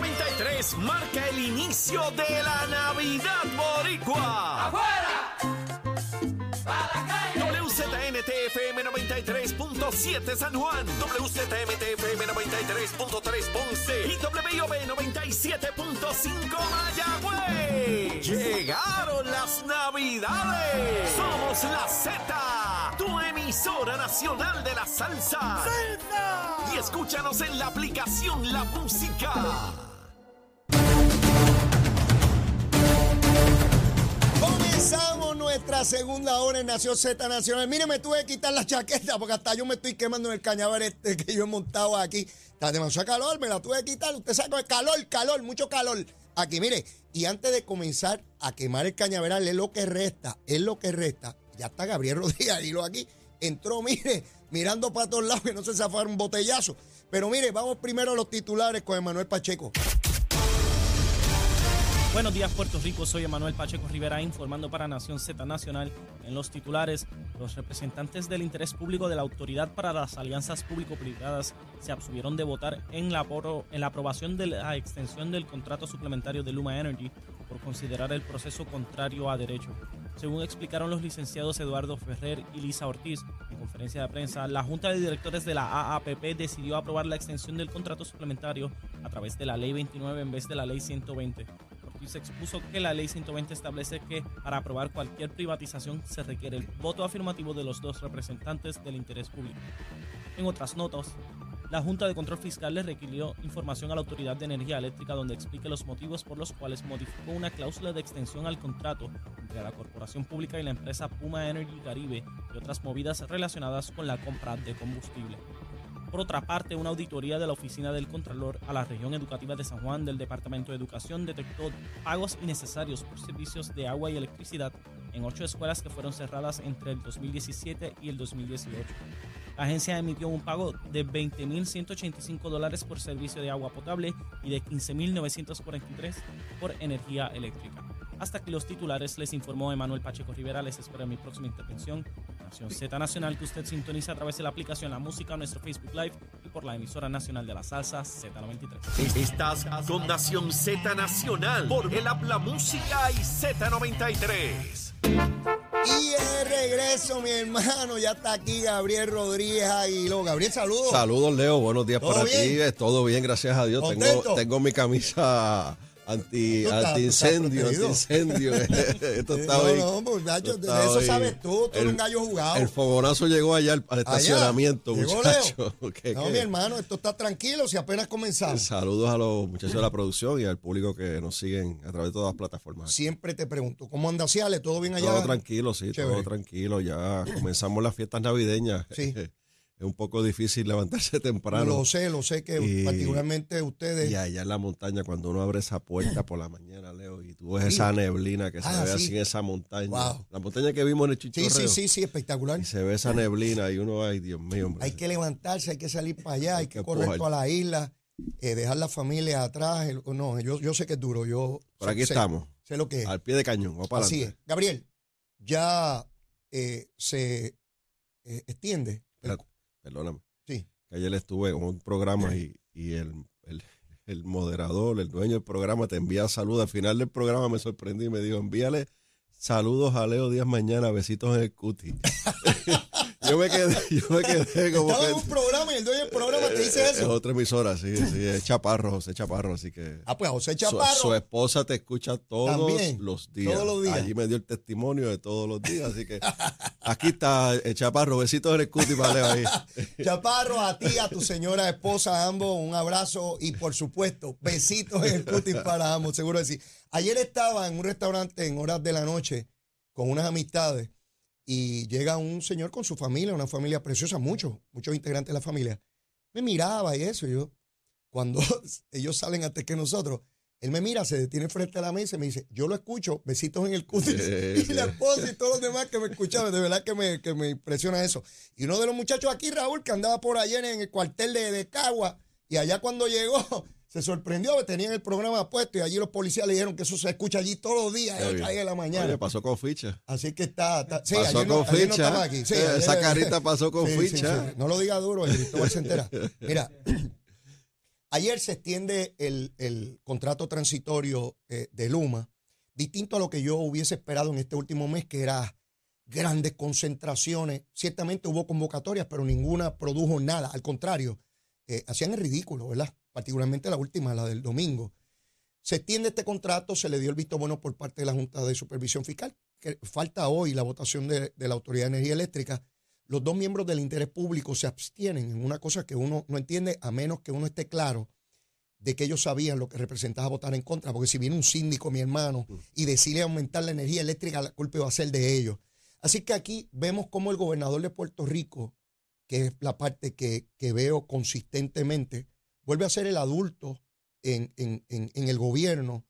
Z93 marca el inicio de la Navidad Boricua. ¡Afuera! WZNTFM 93.7 San Juan, WZMTFM 93.3 Ponce y WIOB 97.5 Mayagüez. Llegaron las Navidades. Somos la Z, tu emisora nacional de la salsa. Y escúchanos en la aplicación La Música. Comenzamos nuestra segunda hora en Nación Z Nacional. Mire, me tuve que quitar la chaqueta porque hasta yo me estoy quemando en el cañaveral este que yo he montado aquí. Está demasiado calor, me la tuve que quitar. Usted sabe, el calor, calor, mucho calor. Aquí, mire, y antes de comenzar a quemar el cañaveral, es lo que resta, es lo que resta. Ya está Gabriel Rodríguez, y lo aquí. Entró, mire, mirando para todos lados que no se zafara un botellazo. Pero mire, vamos primero a los titulares con Emanuel Pacheco. Buenos días Puerto Rico, soy Emanuel Pacheco Rivera informando para Nación Z Nacional. En los titulares, los representantes del interés público de la Autoridad para las Alianzas Público-Privadas se abstuvieron de votar en la, en la aprobación de la extensión del contrato suplementario de Luma Energy por considerar el proceso contrario a derecho. Según explicaron los licenciados Eduardo Ferrer y Lisa Ortiz en conferencia de prensa, la Junta de Directores de la AAPP decidió aprobar la extensión del contrato suplementario a través de la Ley 29 en vez de la Ley 120. Ortiz expuso que la ley 120 establece que para aprobar cualquier privatización se requiere el voto afirmativo de los dos representantes del interés público. En otras notas, la Junta de Control Fiscal le requirió información a la Autoridad de Energía Eléctrica donde explique los motivos por los cuales modificó una cláusula de extensión al contrato entre la Corporación Pública y la empresa Puma Energy Caribe y otras movidas relacionadas con la compra de combustible. Por otra parte, una auditoría de la Oficina del Contralor a la región educativa de San Juan del Departamento de Educación detectó pagos innecesarios por servicios de agua y electricidad en ocho escuelas que fueron cerradas entre el 2017 y el 2018. La agencia emitió un pago de 20.185 dólares por servicio de agua potable y de 15.943 por energía eléctrica. Hasta aquí los titulares, les informó Emanuel Pacheco Rivera. Les espero en mi próxima intervención. Nación Z Nacional, que usted sintoniza a través de la aplicación La Música, nuestro Facebook Live y por la emisora nacional de la salsa Z93. Estás con Nación Z Nacional por el Habla Música y Z93. Y de regreso, mi hermano, ya está aquí Gabriel Rodríguez Aguiló. Gabriel, saludos. Saludos, Leo. Buenos días ¿Todo para bien? ti. Todo bien, gracias a Dios. Tengo mi camisa anti, Tú estás- anti tú estás incendio, anti protegido. incendio. Esto Eh, está no, hoy. no, muchacho, de eso hoy. sabes tú, tú eres El- un gallo jugado. El fogonazo llegó allá al, al estacionamiento, muchachos. ¿Qué- No, qué? mi hermano, esto está tranquilo si apenas comenzamos. Saludos a los muchachos de la producción y al público que nos siguen a través de todas las plataformas. Siempre te pregunto, ¿cómo anda Ciales? ¿Todo bien allá? Todo tranquilo, sí, Chévere. todo tranquilo. Ya comenzamos las fiestas navideñas. Sí. Es un poco difícil levantarse temprano. Lo sé, lo sé que Y- particularmente ustedes. Y allá en la montaña, cuando uno abre esa puerta por la mañana, Leo, y tú ves Sí. esa neblina que Ah, se ve sí. así en esa montaña. Wow. La montaña que vimos en el Sí, Chichorreo. sí, sí, sí, espectacular. Y se ve esa neblina y uno, ay, Dios mío, hombre. Hay que levantarse, hay que salir para allá, hay Hay que correr toda la isla, eh, dejar la familia atrás. el- no, yo, yo sé que es duro. Yo Por aquí sé- estamos, Sé lo que es. al pie de cañón, vamos para Así es. adelante. Gabriel, ya eh, se eh, extiende. el- Perdóname. Sí. Que ayer estuve en un programa y, y el, el, el moderador, el dueño del programa, te envía saludos. Al final del programa me sorprendí y me dijo, envíale saludos a Leo Díaz mañana, besitos en el cuti. yo me quedé, yo me quedé como Estaba que... en un programa y el dueño del programa te dice Es eso. otra emisora, sí, sí, es Chaparro, José Chaparro, así que... Ah, pues José Chaparro. su esposa te escucha todos También, los días. todos los días. Allí me dio el testimonio de todos los días, así que aquí está el Chaparro, besitos en el cuti para Leo ahí. Chaparro, a ti, a tu señora esposa, ambos, un abrazo y por supuesto, besitos en el cutis para ambos, seguro que sí. Ayer estaba en un restaurante en horas de la noche con unas amistades y llega un señor con su familia, una familia preciosa, muchos, muchos integrantes de la familia. Me miraba y eso, y yo, cuando ellos salen antes que nosotros, él me mira, se detiene frente a la mesa y me dice, yo lo escucho, besitos en el cutis. Sí, y la esposa y todos los demás que me escuchaban, de verdad que me, que me impresiona eso. Y uno de los muchachos aquí, Raúl, que andaba por ayer en el cuartel de, de Cagua, y allá cuando llegó, se sorprendió que tenían el programa puesto y allí los policías le dijeron que eso se escucha allí todos los días, a las de la mañana. Oye, pasó con ficha. Así que está. está- sí, pasó con no ficha. aquí. Sí, Eh, ayer- esa carita pasó con Sí, ficha. No lo diga duro, el Cristóbal se entera. Mira, Ayer se extiende el, el contrato transitorio eh, de Luma, distinto a lo que yo hubiese esperado en este último mes, que era grandes concentraciones. Ciertamente hubo convocatorias, pero ninguna produjo nada. Al contrario, eh, hacían el ridículo, ¿verdad? Particularmente la última, la del domingo. Se extiende este contrato, se le dio el visto bueno por parte de la Junta de Supervisión Fiscal, que falta hoy la votación de, de la Autoridad de Energía Eléctrica. Los dos miembros del interés público se abstienen en una cosa que uno no entiende a menos que uno esté claro de que ellos sabían lo que representaba votar en contra, porque si viene un síndico, mi hermano, y decide aumentar la energía eléctrica, la culpa va a ser de ellos. Así que aquí vemos cómo el gobernador de Puerto Rico, que es la parte que, que veo consistentemente, vuelve a ser el adulto en, en, en, en el gobierno.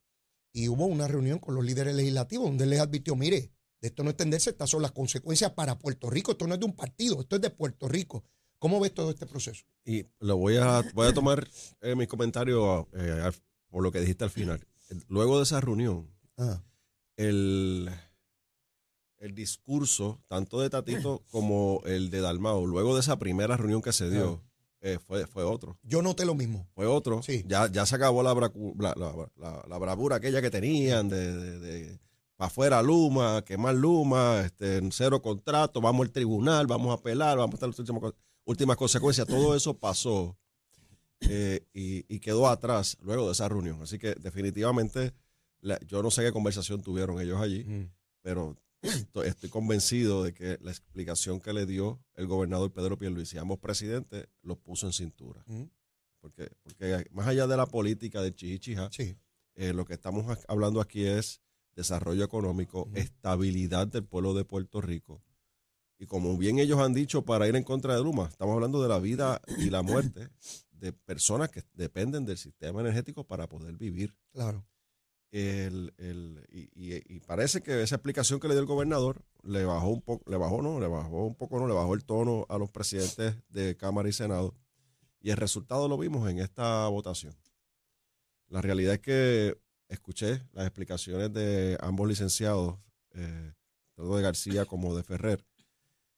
Y hubo una reunión con los líderes legislativos donde les advirtió, mire, de esto no extenderse, estas son las consecuencias para Puerto Rico. Esto no es de un partido, esto es de Puerto Rico. ¿Cómo ves todo este proceso? Y lo voy a, voy a tomar eh, mis comentarios eh, por lo que dijiste al final. Luego de esa reunión, Ah, el, el discurso, tanto de Tatito como el de Dalmao, luego de esa primera reunión que se dio, eh, fue, fue otro. yo noté lo mismo. Fue otro. Sí. Ya, ya se acabó la, bracu- la, la- la- la bravura aquella que tenían de, para afuera Luma, quemar Luma, este, cero contrato, vamos al tribunal, vamos a apelar, vamos a estar las últimas, últimas consecuencias. Todo eso pasó eh, y, y quedó atrás luego de esa reunión. Así que definitivamente yo no sé qué conversación tuvieron ellos allí, pero estoy, convencido de que la explicación que le dio el gobernador Pedro Pierluisi, ambos presidentes, los puso en cintura. Mm. Porque, porque más allá de la política del chichichija, Sí. eh, lo que estamos hablando aquí es desarrollo económico, estabilidad del pueblo de Puerto Rico. Y como bien ellos han dicho para ir en contra de Luma, estamos hablando de la vida y la muerte de personas que dependen del sistema energético para poder vivir. Claro. El, el- y, y- y parece que esa explicación que le dio el gobernador le bajó un poco, le bajó, no, le bajó un poco, no, le bajó el tono a los presidentes de Cámara y Senado. Y el resultado lo vimos en esta votación. La realidad es que escuché las explicaciones de ambos licenciados, eh, tanto de García como de Ferrer.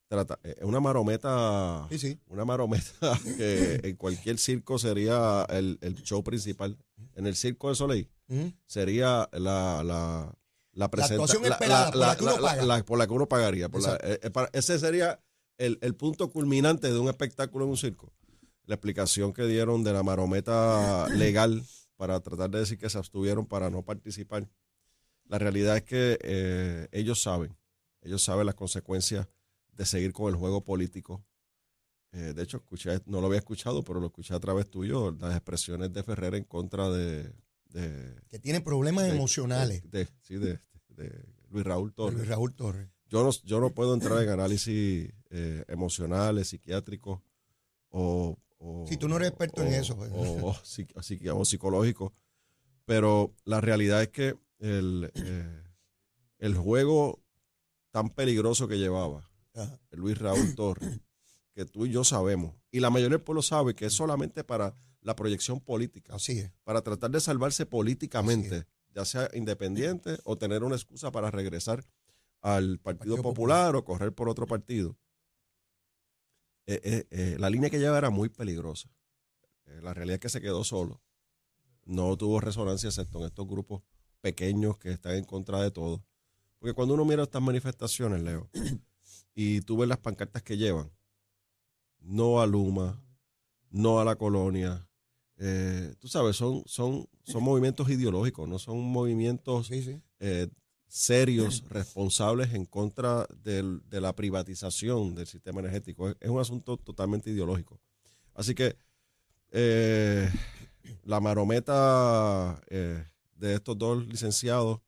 Trata, eh, una marometa Sí, sí. una marometa que en cualquier circo sería el, el show principal. En el circo de Soleil Mm. sería la, la, la, presenta- actuación esperada, por la que uno paga. la- por la que uno pagaría. por la- eh, eh, para- ese sería el, el punto culminante de un espectáculo en un circo. La explicación que dieron de la marometa legal para tratar de decir que se abstuvieron para no participar. La realidad es que eh, ellos saben, ellos saben las consecuencias de seguir con el juego político. Eh, de hecho, escuché, no lo había escuchado, pero lo escuché a través tuyo, las expresiones de Ferrer en contra de... de- Que tiene problemas de- emocionales. de- sí, de, Luis Raúl Torres. Luis Raúl Torres. Yo no, yo no puedo entrar en análisis eh, emocionales, psiquiátricos o, o- Sí, tú no eres experto en eso, pues. O, o psicológico. Pero la realidad es que el, eh, el juego tan peligroso que llevaba Ajá. Luis Raúl Torres, que tú y yo sabemos, y la mayoría del pueblo sabe que es solamente para la proyección política, Así es. para tratar de salvarse políticamente, ya sea independiente o tener una excusa para regresar al Partido, Partido Popular, o correr por otro partido. Eh, eh, eh, la línea que lleva era muy peligrosa. La realidad es que se quedó solo. No tuvo resonancia excepto en estos grupos pequeños que están en contra de todo. Porque cuando uno mira estas manifestaciones, Leo, y tú ves las pancartas que llevan, no a Luma, no a la colonia, eh, tú sabes, son, son, son movimientos ideológicos, no son movimientos Sí, sí. eh, serios, responsables en contra del- de la privatización del sistema energético. Es, es un asunto totalmente ideológico. Así que eh, la marometa eh, de estos dos licenciados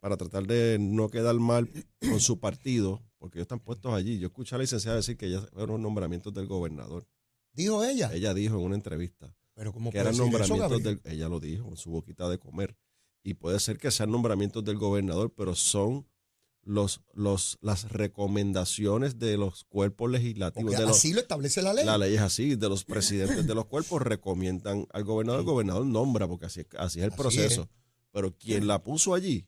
para tratar de no quedar mal con su partido, porque ellos están puestos allí. Yo escuché a la licenciada decir que ya fueron nombramientos del gobernador. Dijo ella. Ella dijo en una entrevista Pero como que eran nombramientos del, ella lo dijo en su boquita de comer. Y puede ser que sean nombramientos del gobernador, pero son los, los, las recomendaciones de los cuerpos legislativos. de los, así lo establece la ley. la ley es así, de los presidentes de los cuerpos recomiendan al gobernador, el gobernador nombra, porque así, así es el Así proceso. es. Pero quien la puso allí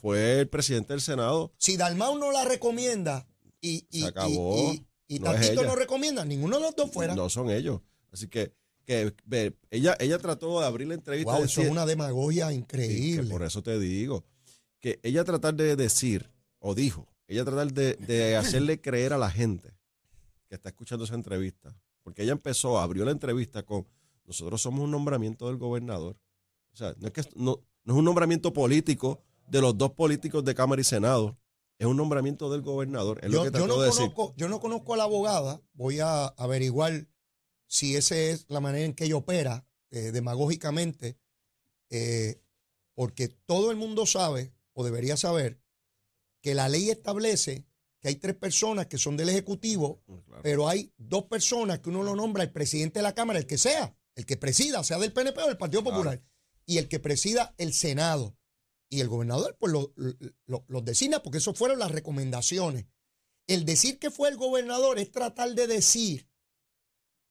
fue el presidente del Senado. Si Dalmau no la recomienda y, y, Se acabó. y, y- y No ella. no recomienda, ninguno de los dos fuera. No son ellos. Así que que ve, ella, ella trató de abrir la entrevista. Wow, eso es una demagogia Sí, que increíble. por eso te digo que ella tratar de decir, o dijo, ella tratar de, de hacerle creer a la gente que está escuchando esa entrevista, porque ella empezó, abrió la entrevista con, nosotros somos un nombramiento del gobernador. O sea, no es, que, no, no es un nombramiento político de los dos políticos de Cámara y Senado, es un nombramiento del gobernador. Es lo Yo, que yo no de decir. conozco, yo no conozco a la abogada, voy a averiguar si esa es la manera en que ella opera eh, demagógicamente, eh, porque todo el mundo sabe, o debería saber, que la ley establece que hay tres personas que son del Ejecutivo, Mm, claro. pero hay dos personas que uno lo nombra el presidente de la Cámara, el que sea, el que presida, sea del PNP o del Partido Popular, y el que presida el Senado. Y el gobernador, pues lo, lo- los designa porque eso fueron las recomendaciones. El decir que fue el gobernador es tratar de decir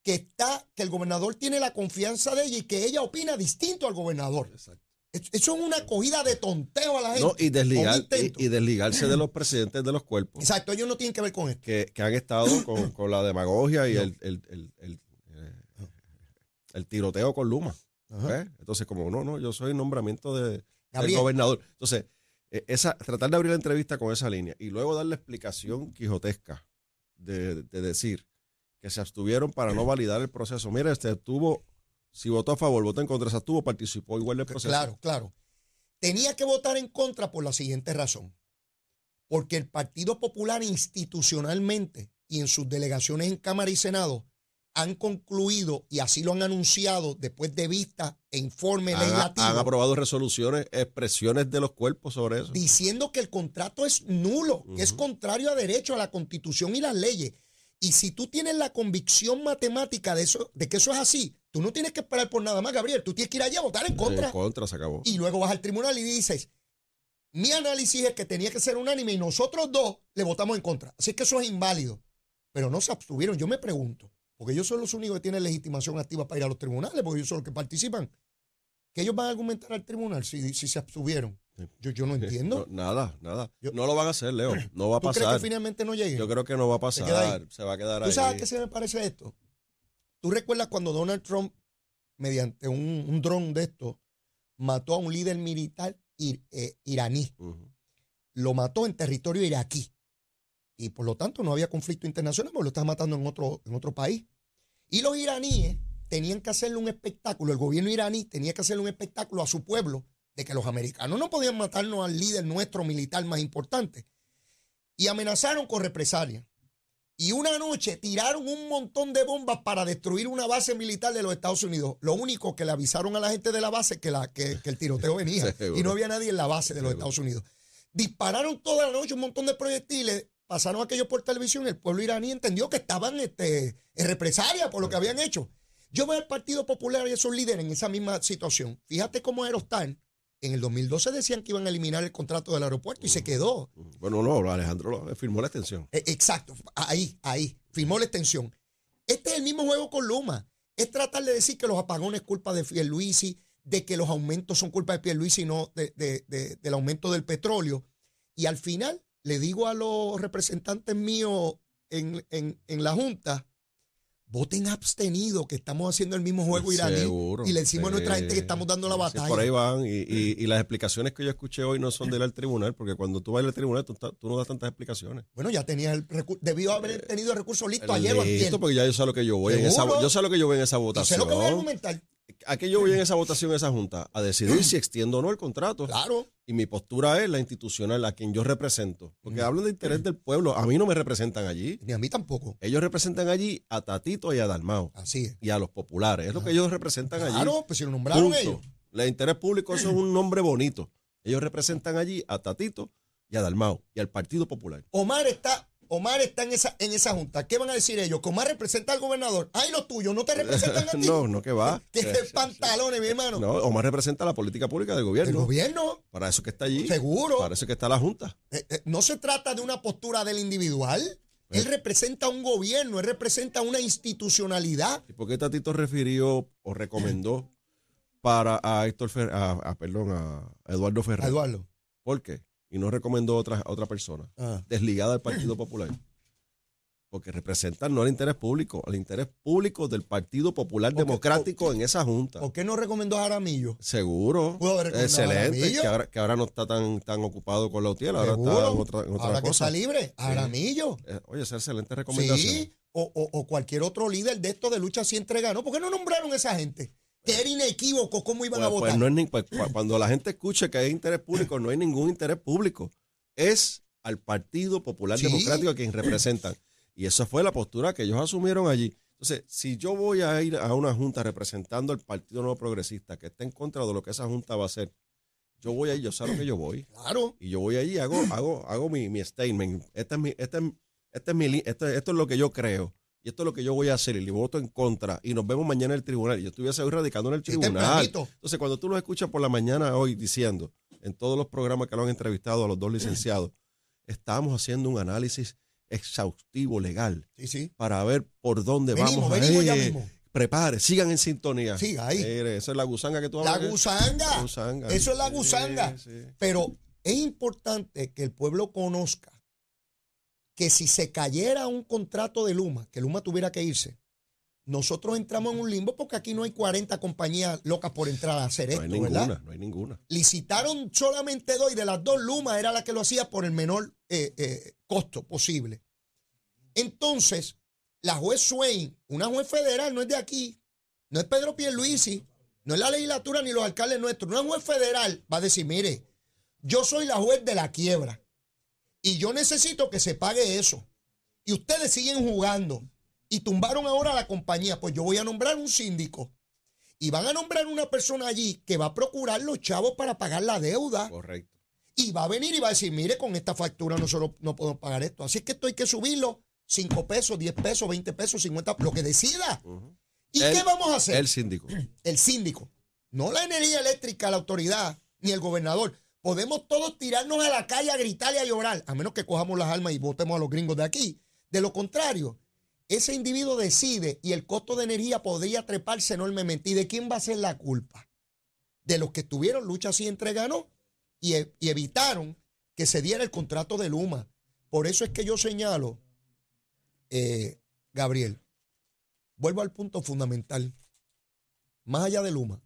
que está, que el gobernador tiene la confianza de ella y que ella opina distinto al gobernador. Exacto. Es- Eso es una cogida de tonteo a la gente. No, y, desligar, y, y desligarse de los presidentes de los cuerpos. Exacto, ellos no tienen que ver con esto. que, que han estado con, con la demagogia y el, el, el, el, eh, el tiroteo con Luma. Entonces, como no, no, yo soy nombramiento de, del Gabriel. gobernador. Entonces, eh, esa, tratar de abrir la entrevista con esa línea y luego dar la explicación quijotesca de, de decir que se abstuvieron para no validar el proceso. Mira, este tuvo, si votó a favor, votó en contra, se abstuvo, participó igual del proceso. Claro, claro. Tenía que votar en contra por la siguiente razón. Porque el Partido Popular institucionalmente y en sus delegaciones en Cámara y Senado han concluido y así lo han anunciado después de vista e informe Han, legislativo han aprobado resoluciones, expresiones de los cuerpos sobre eso. diciendo que el contrato es nulo, que es contrario a derecho, a la constitución y las leyes. Y si tú tienes la convicción matemática de eso, de que eso es así, tú no tienes que esperar por nada más, Gabriel. Tú tienes que ir allá a votar en contra. En contra, se acabó. y luego vas al tribunal y dices, mi análisis es que tenía que ser unánime y nosotros dos le votamos en contra. Así que eso es inválido. Pero no se abstuvieron. Yo me pregunto, porque ellos son los únicos que tienen legitimación activa para ir a los tribunales, porque ellos son los que participan. Que ellos van a argumentar al tribunal si, si se abstuvieron. Yo, yo no entiendo. No, nada, nada. Yo- no lo van a hacer, Leo. No va a ¿Tú crees pasar. que finalmente no llegue? Yo creo que no va a Se pasar. Se va a quedar ¿Tú ahí. sabes a qué se me parece esto? ¿Tú recuerdas cuando Donald Trump, mediante un, un dron de esto, mató a un líder militar ir- eh, iraní? Lo mató en territorio iraquí. Y por lo tanto no había conflicto internacional porque lo estaba matando en otro, en otro país. Y los iraníes tenían que hacerle un espectáculo, el gobierno iraní tenía que hacerle un espectáculo a su pueblo de que los americanos no podían matarnos al líder nuestro militar más importante. Y amenazaron con represalia. Y una noche tiraron un montón de bombas para destruir una base militar de los Estados Unidos. Lo único que le avisaron a la gente de la base es que, la, que, que el tiroteo venía. Seguro. y no había nadie en la base de los Seguro. Estados Unidos. Dispararon toda la noche un montón de proyectiles, pasaron aquello por televisión, el pueblo iraní entendió que estaban este, en represalia por lo que habían hecho. Yo veo al Partido Popular y esos líderes en esa misma situación. Fíjate cómo Aerostar, en el 2012 decían que iban a eliminar el contrato del aeropuerto y se quedó. Bueno, no, Alejandro firmó la extensión. Eh, Exacto, ahí, ahí, firmó la extensión. Este es el mismo juego con Luma. Es tratar de decir que los apagones es culpa de Pierluisi, de que los aumentos son culpa de Pierluisi y no de- de- de- del aumento del petróleo. Y al final le digo a los representantes míos en, en- en la Junta, voten abstenido, que estamos haciendo el mismo juego iraní. Seguro, y le decimos a nuestra sí. gente que estamos dando la Sí, batalla. por ahí van. Y, y- y las explicaciones que yo escuché hoy no son de ir al tribunal, porque cuando tú vas al tribunal, tú, tú no das tantas explicaciones. Bueno, ya tenías el recurso, debió haber tenido el recurso listo ayer o Eh, Listo, porque ya yo sé lo que yo voy en esa, yo sé lo que yo voy en esa Y sé votación. lo que voy a argumentar. ¿A qué yo voy en esa votación, en esa junta? A decidir si extiendo o no el contrato. Claro. Y mi postura es la institucional, a quien yo represento. Porque hablan de interés del pueblo. A mí no me representan allí. Ni a mí tampoco. Ellos representan allí a Tatito y a Dalmao. Así es. Y a los populares. Es lo que ellos representan allí. Claro, pues si lo nombraron Punto. ellos. El interés público eso es un nombre bonito. Ellos representan allí a Tatito y a Dalmao y al Partido Popular. Omar está, Omar está en esa, en esa junta. ¿Qué van a decir ellos? Que Omar representa al gobernador. Ay, los tuyos no te representan a ti. No, no que va. Que pantalones, mi hermano. No, Omar representa la política pública del El gobierno. gobierno, Para eso que está allí. seguro. Para eso que está la Junta. Eh, eh, no se trata de una postura del individual. Él representa un gobierno, él representa una institucionalidad. ¿Y por qué Tatito refirió o recomendó para a Héctor Fer- a, a- perdón, a Eduardo Ferrer? Eduardo. ¿Por qué? Y no recomendó a otra, a otra persona Ah. desligada del Partido Popular. porque representan no el interés público, el interés público del Partido Popular Porque- Democrático en esa junta. ¿Por qué no recomendó a Jaramillo? Seguro. Excelente. Que ahora, que ahora no está tan, tan ocupado con la UTIEL, ahora está en otra, en otra Ahora que cosa. está libre, Jaramillo. Eh, Oye, esa es excelente recomendación. Sí, o, o- o cualquier otro líder de esto de lucha si entrega, ¿no? ¿Por qué no nombraron a esa gente? Que era inequívoco cómo iban Pues, a pues votar. no es ni- pues, cu- cuando la gente escuche que hay interés público, no hay ningún interés público. Es al Partido Popular Sí. Democrático a quien representan. Y esa fue la postura que ellos asumieron allí. Entonces, si yo voy a ir a una junta representando al Partido Nuevo Progresista que está en contra de lo que esa junta va a hacer, yo voy ahí, yo sé lo que yo voy. Claro. Y yo voy allí y hago, hago, hago mi, mi statement. Este es mi, este es, este es mi, esto es lo que yo creo. Y esto es lo que yo voy a hacer. Y le voto en contra. Y nos vemos mañana en el tribunal. Y yo estuviese hoy radicando en el Sí, tribunal. Entonces, cuando tú los escuchas por la mañana hoy diciendo, en todos los programas que lo han entrevistado a los dos licenciados, estamos haciendo un análisis exhaustivo legal Sí, sí. para ver por dónde Venimos, vamos venimos ya mismo. Prepare, sigan en sintonía. Siga ahí. Esa es la gusanga que tú La hablas. La gusanga. Eso es la gusanga. sí. Pero es importante que el pueblo conozca que si se cayera un contrato de Luma, que Luma tuviera que irse, nosotros entramos en un limbo porque aquí no hay 40 compañías locas por entrar a hacer No esto, hay ninguna, ¿verdad? no hay ninguna. Licitaron solamente dos y de las dos Luma era la que lo hacía por el menor eh, eh, costo posible. Entonces, la juez Swain, una juez federal, no es de aquí, no es Pedro Pierluisi, no es la legislatura ni los alcaldes nuestros, una juez federal va a decir, mire, yo soy la juez de la quiebra y yo necesito que se pague eso. Y ustedes siguen jugando y tumbaron ahora la compañía, pues yo voy a nombrar un síndico y van a nombrar una persona allí que va a procurar los chavos para pagar la deuda Correcto. y va a venir y va a decir, mire, con esta factura nosotros no podemos pagar esto. Así es que esto hay que subirlo 5 pesos, 10 pesos, 20 pesos, 50, lo que decida. ¿Y El- qué vamos a hacer? El síndico. el síndico, no la energía eléctrica, la autoridad, ni el gobernador. Podemos todos tirarnos a la calle a gritar y a llorar, a menos que cojamos las armas y votemos a los gringos de aquí. De lo contrario, ese individuo decide y el costo de energía podría treparse enormemente. ¿Y de quién va a ser la culpa? De los que estuvieron lucha así y, e- y evitaron que se diera el contrato de Luma. Por eso es que yo señalo, eh, Gabriel, vuelvo al punto fundamental. Más allá de Luma,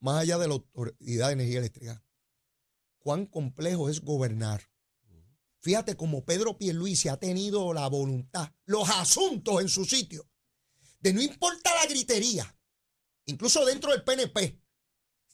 más allá de la Autoridad de Energía Eléctrica, cuán complejo es gobernar. Fíjate como Pedro Pierluisi ha tenido la voluntad, los asuntos en su sitio, de no importa la gritería, incluso dentro del PNP,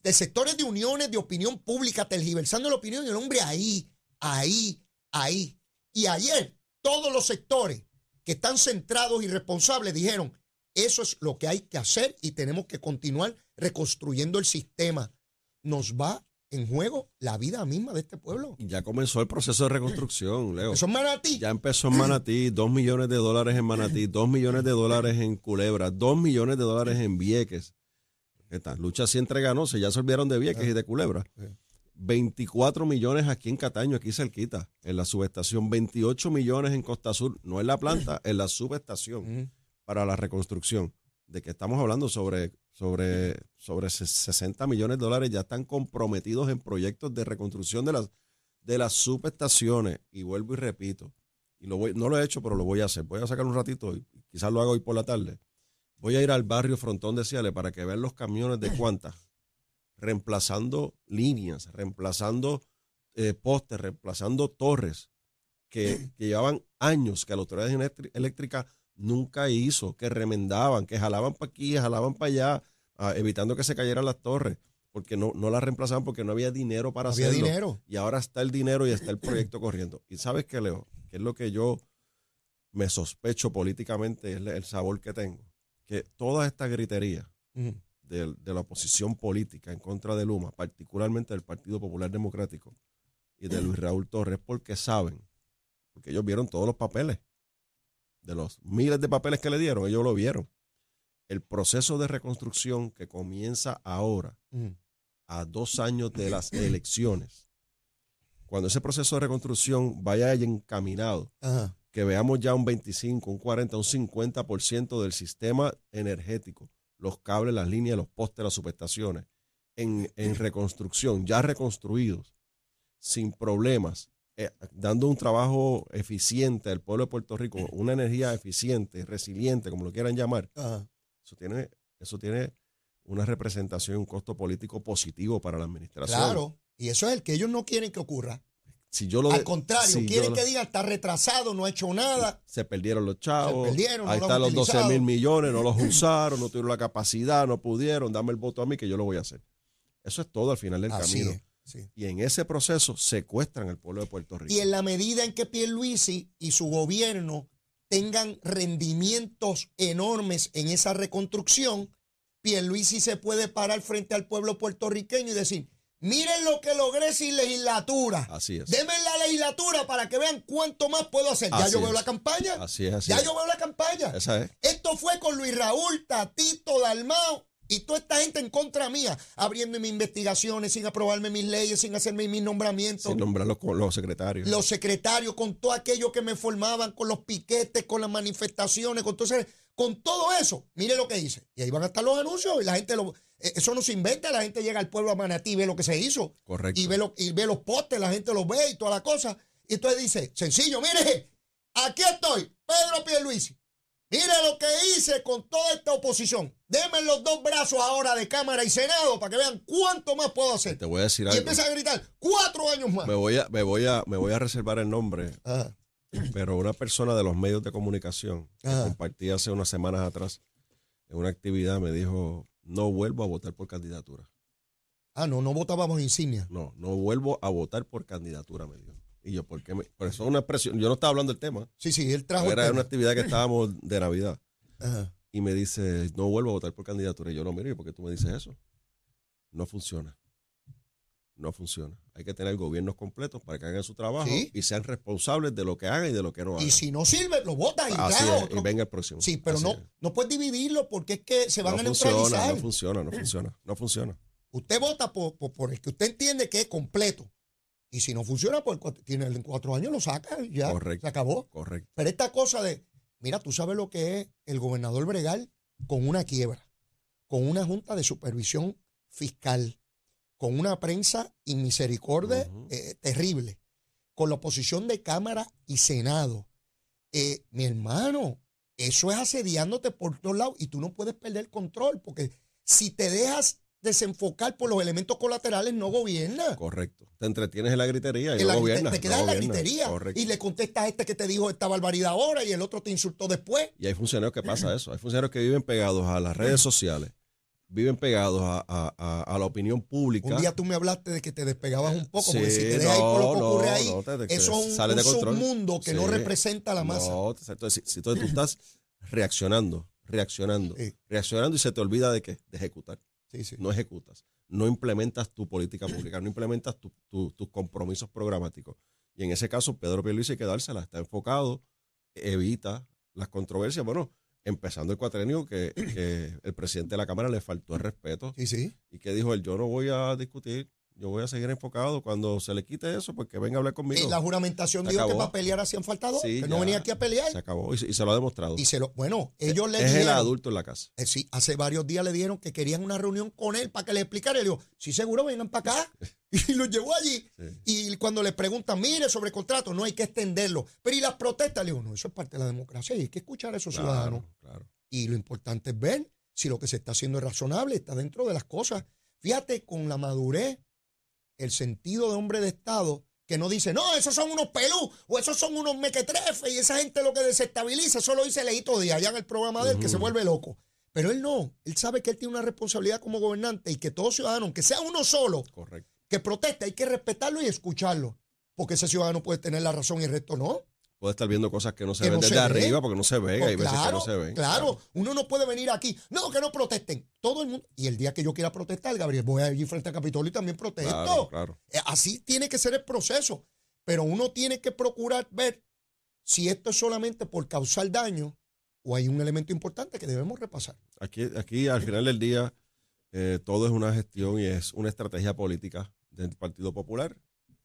de sectores de uniones de opinión pública, tergiversando la opinión, y el hombre ahí, ahí, ahí. Y ayer todos los sectores que están centrados y responsables dijeron, eso es lo que hay que hacer y tenemos que continuar reconstruyendo el sistema. Nos va en juego la vida misma de este pueblo. Ya comenzó el proceso de reconstrucción, Leo. Eso es manatí. Ya empezó en Manatí, dos millones de dólares en Manatí, dos millones de dólares en Culebra, dos millones de dólares en Vieques. Esta lucha siempre ganó, se ya se olvidaron de Vieques y de Culebra. 24 millones aquí en Cataño, aquí cerquita, en la subestación. 28 millones en Costa Sur, no en la planta, en la subestación para la reconstrucción. De que estamos hablando sobre, sobre, sobre ses- 60 millones de dólares ya están comprometidos en proyectos de reconstrucción de las, de las subestaciones. Y vuelvo y repito, y lo voy, no lo he hecho, pero lo voy a hacer. Voy a sacar un ratito, y quizás lo haga hoy por la tarde. Voy a ir al barrio Frontón de Ciales para que vean los camiones de cuantas, reemplazando líneas, reemplazando eh, postes, reemplazando torres que, que llevaban años que la autoridad eléctri- eléctrica nunca hizo, que remendaban, que jalaban para aquí, jalaban para allá, ah, evitando que se cayeran las torres, porque no, no las reemplazaban porque no había dinero para Había hacerlo. dinero. Y ahora está el dinero y está el proyecto corriendo. Y sabes qué, Leo, que es lo que yo me sospecho políticamente, es el sabor que tengo, que toda esta gritería de, de la oposición política en contra de Luma, particularmente del Partido Popular Democrático y de Luis Raúl Torres, porque saben, porque ellos vieron todos los papeles, de los miles de papeles que le dieron, ellos lo vieron. El proceso de reconstrucción que comienza ahora, a dos años de las elecciones, cuando ese proceso de reconstrucción vaya encaminado, Ajá. que veamos ya un 25, un 40, un 50% del sistema energético, los cables, las líneas, los postes, las subestaciones, en, en reconstrucción, ya reconstruidos, sin problemas, eh, dando un trabajo eficiente al pueblo de Puerto Rico, una energía eficiente, resiliente, como lo quieran llamar, Ajá. eso tiene, eso tiene una representación y un costo político positivo para la administración. Claro. Y eso es el que ellos no quieren que ocurra. Si yo lo Al contrario, si quieren lo- que digan está retrasado, no ha hecho nada. se perdieron los chavos, Se perdieron, ahí están los 12 utilizado. mil millones, no los usaron, no tuvieron la capacidad, no pudieron, dame el voto a mí que yo lo voy a hacer. Eso es todo al final del Así camino. es, sí. Y en ese proceso secuestran al pueblo de Puerto Rico. Y en la medida en que Pierluisi y su gobierno tengan rendimientos enormes en esa reconstrucción, Pierluisi se puede parar frente al pueblo puertorriqueño y decir, miren lo que logré sin legislatura. Así es. Denme la legislatura para que vean cuánto más puedo hacer. Ya yo veo la campaña. Así es, así ya es. yo veo la campaña. Esa es. Esto fue con Luis Raúl, Tatito, Dalmao y toda esta gente en contra mía, abriendo mis investigaciones, sin aprobarme mis leyes, sin hacerme mis nombramientos. Sin nombrarlos con los secretarios. Los secretarios, con todo aquello que me formaban, con los piquetes, con las manifestaciones, con todo, ese- con todo eso. Mire lo que hice. Y ahí van a estar los anuncios y la gente lo. eh, Eso no se inventa, la gente llega al pueblo a Manatí y ve lo que se hizo. Correcto. Y ve, lo- y ve los postes, la gente los ve y toda la cosa. Y entonces dice, sencillo, mire, aquí estoy, Pedro Pierluisi. Mire lo que hice con toda esta oposición. Deme los dos brazos ahora de Cámara y Senado para que vean cuánto más puedo hacer. Te voy a decir Y algo. empieza a gritar, cuatro años más. Me voy a, me voy a, me voy a reservar el nombre, Ajá. pero una persona de los medios de comunicación que compartí hace unas semanas atrás en una actividad me dijo, no vuelvo a votar por candidatura. Ah, no, no votábamos insignia. No, no vuelvo a votar por candidatura, me dijo. Y yo, ¿por qué? Me, por eso es una expresión. Yo no estaba hablando del tema. Sí, sí, él trajo. el Era tema. una actividad que estábamos de Navidad. Ajá. Y me dice, no vuelvo a votar por candidatura. Y yo, no, mire, ¿por qué tú me dices eso? No funciona. No funciona. Hay que tener gobiernos completos para que hagan su trabajo Sí. y sean responsables de lo que hagan y de lo que no hagan. Y si no sirve, lo votas y es, otro. y venga el próximo. Sí, pero Así no, es. no puedes dividirlo porque es que se van no a funciona, neutralizar. no funciona, no funciona, no funciona. Usted vota por, por, por el que usted entiende que es completo. Y si no funciona, pues tiene en cuatro años lo saca y ya. Correcto. Se acabó. Correcto. Pero esta cosa de, mira, tú sabes lo que es el gobernador Bregal con una quiebra, con una junta de supervisión fiscal, con una prensa inmisericordia Ujú. eh, terrible, con la oposición de Cámara y Senado. Eh, mi hermano, eso es asediándote por todos lados y tú no puedes perder el control, porque si te dejas desenfocar por los elementos colaterales, no gobierna. Correcto. Te entretienes en la gritería y En no la grite- gobiernas. te quedas no en la gritería Correcto. y le contestas a este que te dijo esta barbaridad ahora y el otro te insultó después. Y hay funcionarios que pasa eso. Hay funcionarios que viven pegados a las redes sociales, viven pegados a, a- a- a la opinión pública. Un día tú me hablaste de que te despegabas un poco, Sí, porque si te dejas ir por lo que no, ocurre no, ahí, no, te- te- eso es un, un submundo que no representa a la masa. No, te- entonces, si, tú estás reaccionando, reaccionando, Sí. reaccionando y se te olvida de qué, de ejecutar. Sí, sí. No ejecutas, no implementas tu política pública, no implementas tu- tu- tus compromisos programáticos. Y en ese caso, Pedro Pierluisi hay que dársela, está enfocado, evita las controversias. Bueno, empezando el cuatrenio que, que el presidente de la Cámara le faltó el respeto Sí, sí. y que dijo él, yo no voy a discutir, yo voy a seguir enfocado. Cuando se le quite eso, pues que venga a hablar conmigo. Y la juramentación Se dijo que acabó. para pelear hacían falta dos, Sí, que no venía aquí a pelear. Se acabó y se, y se lo ha demostrado. Y se lo, bueno, ellos le es el dijeron, adulto en la casa. eh, sí, hace varios días le dieron que querían una reunión con él para que le explicara. Y le dijo, sí, seguro, vengan para acá. Y lo llevó allí. Sí. Y cuando le preguntan, mire, sobre contrato, no hay que extenderlo. Pero y las protestas, le digo, no, eso es parte de la democracia y hay que escuchar a esos ciudadanos. Claro. Y lo importante es ver si lo que se está haciendo es razonable, está dentro de las cosas. Fíjate con la madurez, el sentido de hombre de Estado, que no dice, no, esos son unos pelú, o esos son unos mequetrefes, y esa gente lo que desestabiliza, eso lo dice Leito Díaz allá en el programa de él, que se vuelve loco. Pero él no, él sabe que él tiene una responsabilidad como gobernante y que todo ciudadano, aunque sea uno solo, Correcto. que proteste, hay que respetarlo y escucharlo. Porque ese ciudadano puede tener la razón y el resto no. Puede estar viendo cosas que no se Que ven no se desde ve. arriba porque no se ven. Pues Hay veces que no se ven. Claro, uno no puede venir aquí. No, que no protesten. Todo el mundo. Y el día que yo quiera protestar, Gabriel, voy allí frente al Capitolio y también protesto. Claro, claro. Eh, Así tiene que ser el proceso. Pero uno tiene que procurar ver si esto es solamente por causar daño o hay un elemento importante que debemos repasar. Aquí, aquí al final del día, eh, todo es una gestión y es una estrategia política del Partido Popular.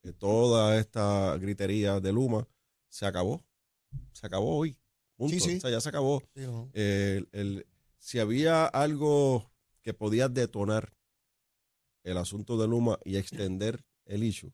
Eh, toda esta gritería de Luma se acabó. Se acabó hoy. Punto. Sí, sí. O sea, ya se acabó. Sí, ¿no? Eh, el- el- si había algo que podía detonar el asunto de Luma y extender el issue,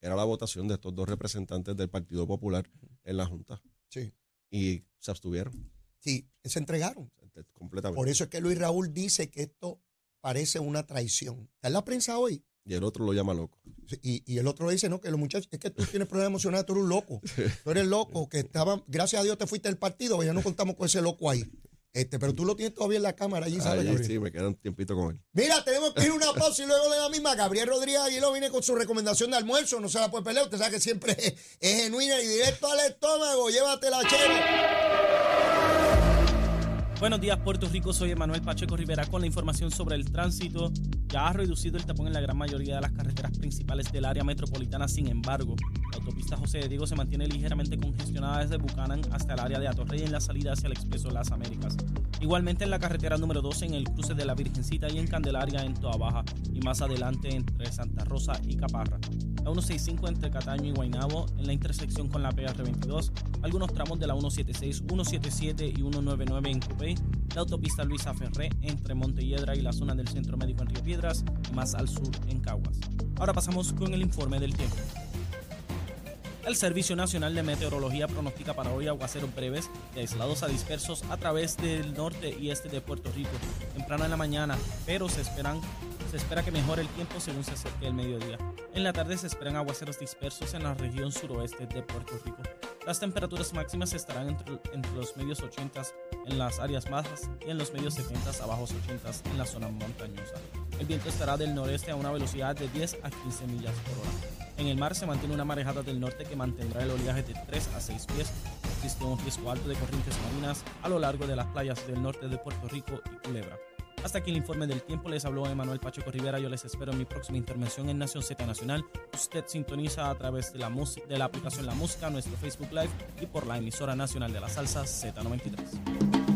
era la votación de estos dos representantes del Partido Popular en la Junta. Sí. Y se abstuvieron Sí, se entregaron. completamente. Por eso es que Luis Raúl dice que esto parece una traición. Está en la prensa hoy. Y el otro lo llama loco. Y, y el otro le dice, no, que los muchachos, es que tú tienes problemas emocionales, tú eres un loco. Tú eres loco, que estaba, gracias a Dios te fuiste del partido, ya no contamos con ese loco ahí. Este, pero tú lo tienes todavía en la cámara allí, ¿sabes? Sí, me queda un tiempito con él. Mira, tenemos que ir una pausa y luego de la misma, Gabriel Rodríguez Aguiló viene con su recomendación de almuerzo, no se la puede pelear, usted sabe que siempre es, es genuina y directo al estómago, llévatela, chero. Buenos días, Puerto Rico. Soy Emanuel Pacheco Rivera con la información sobre el tránsito. Ya ha reducido el tapón en la gran mayoría de las carreteras principales del área metropolitana. Sin embargo, la autopista José de Diego se mantiene ligeramente congestionada desde Buchanan hasta el área de Atorrey en la salida hacia el Expreso Las Américas. Igualmente en la carretera número 12 en el cruce de la Virgencita y en Candelaria en Toa Baja y más adelante entre Santa Rosa y Caparra. La 165 entre Cataño y Guaynabo en la intersección con la PR22, algunos tramos de la 176, 177 y 199 en Cupey, la autopista Luisa Ferré entre Montelledra y la zona del Centro Médico en Río Piedras y más al sur en Caguas. Ahora pasamos con el informe del tiempo. El Servicio Nacional de Meteorología pronostica para hoy aguaceros breves y aislados a dispersos a través del norte y este de Puerto Rico, temprano en la mañana, pero se esperan se espera que mejore el tiempo según se acerque el mediodía. En la tarde se esperan aguaceros dispersos en la región suroeste de Puerto Rico. Las temperaturas máximas estarán entre, los medios 80 en las áreas bajas y en los medios 70 a bajos 80 en la zona montañosa. El viento estará del noreste a una velocidad de 10 a 15 millas por hora. En el mar se mantiene una marejada del norte que mantendrá el oleaje de 3 a 6 pies. Existe un riesgo alto de corrientes marinas a lo largo de las playas del norte de Puerto Rico y Culebra. Hasta aquí el informe del tiempo. Les habló Emanuel Pacheco Rivera. Yo les espero en mi próxima intervención en Nación Z Nacional. Usted sintoniza a través de la, de la aplicación La Música, nuestro Facebook Live y por la emisora nacional de la salsa Z93.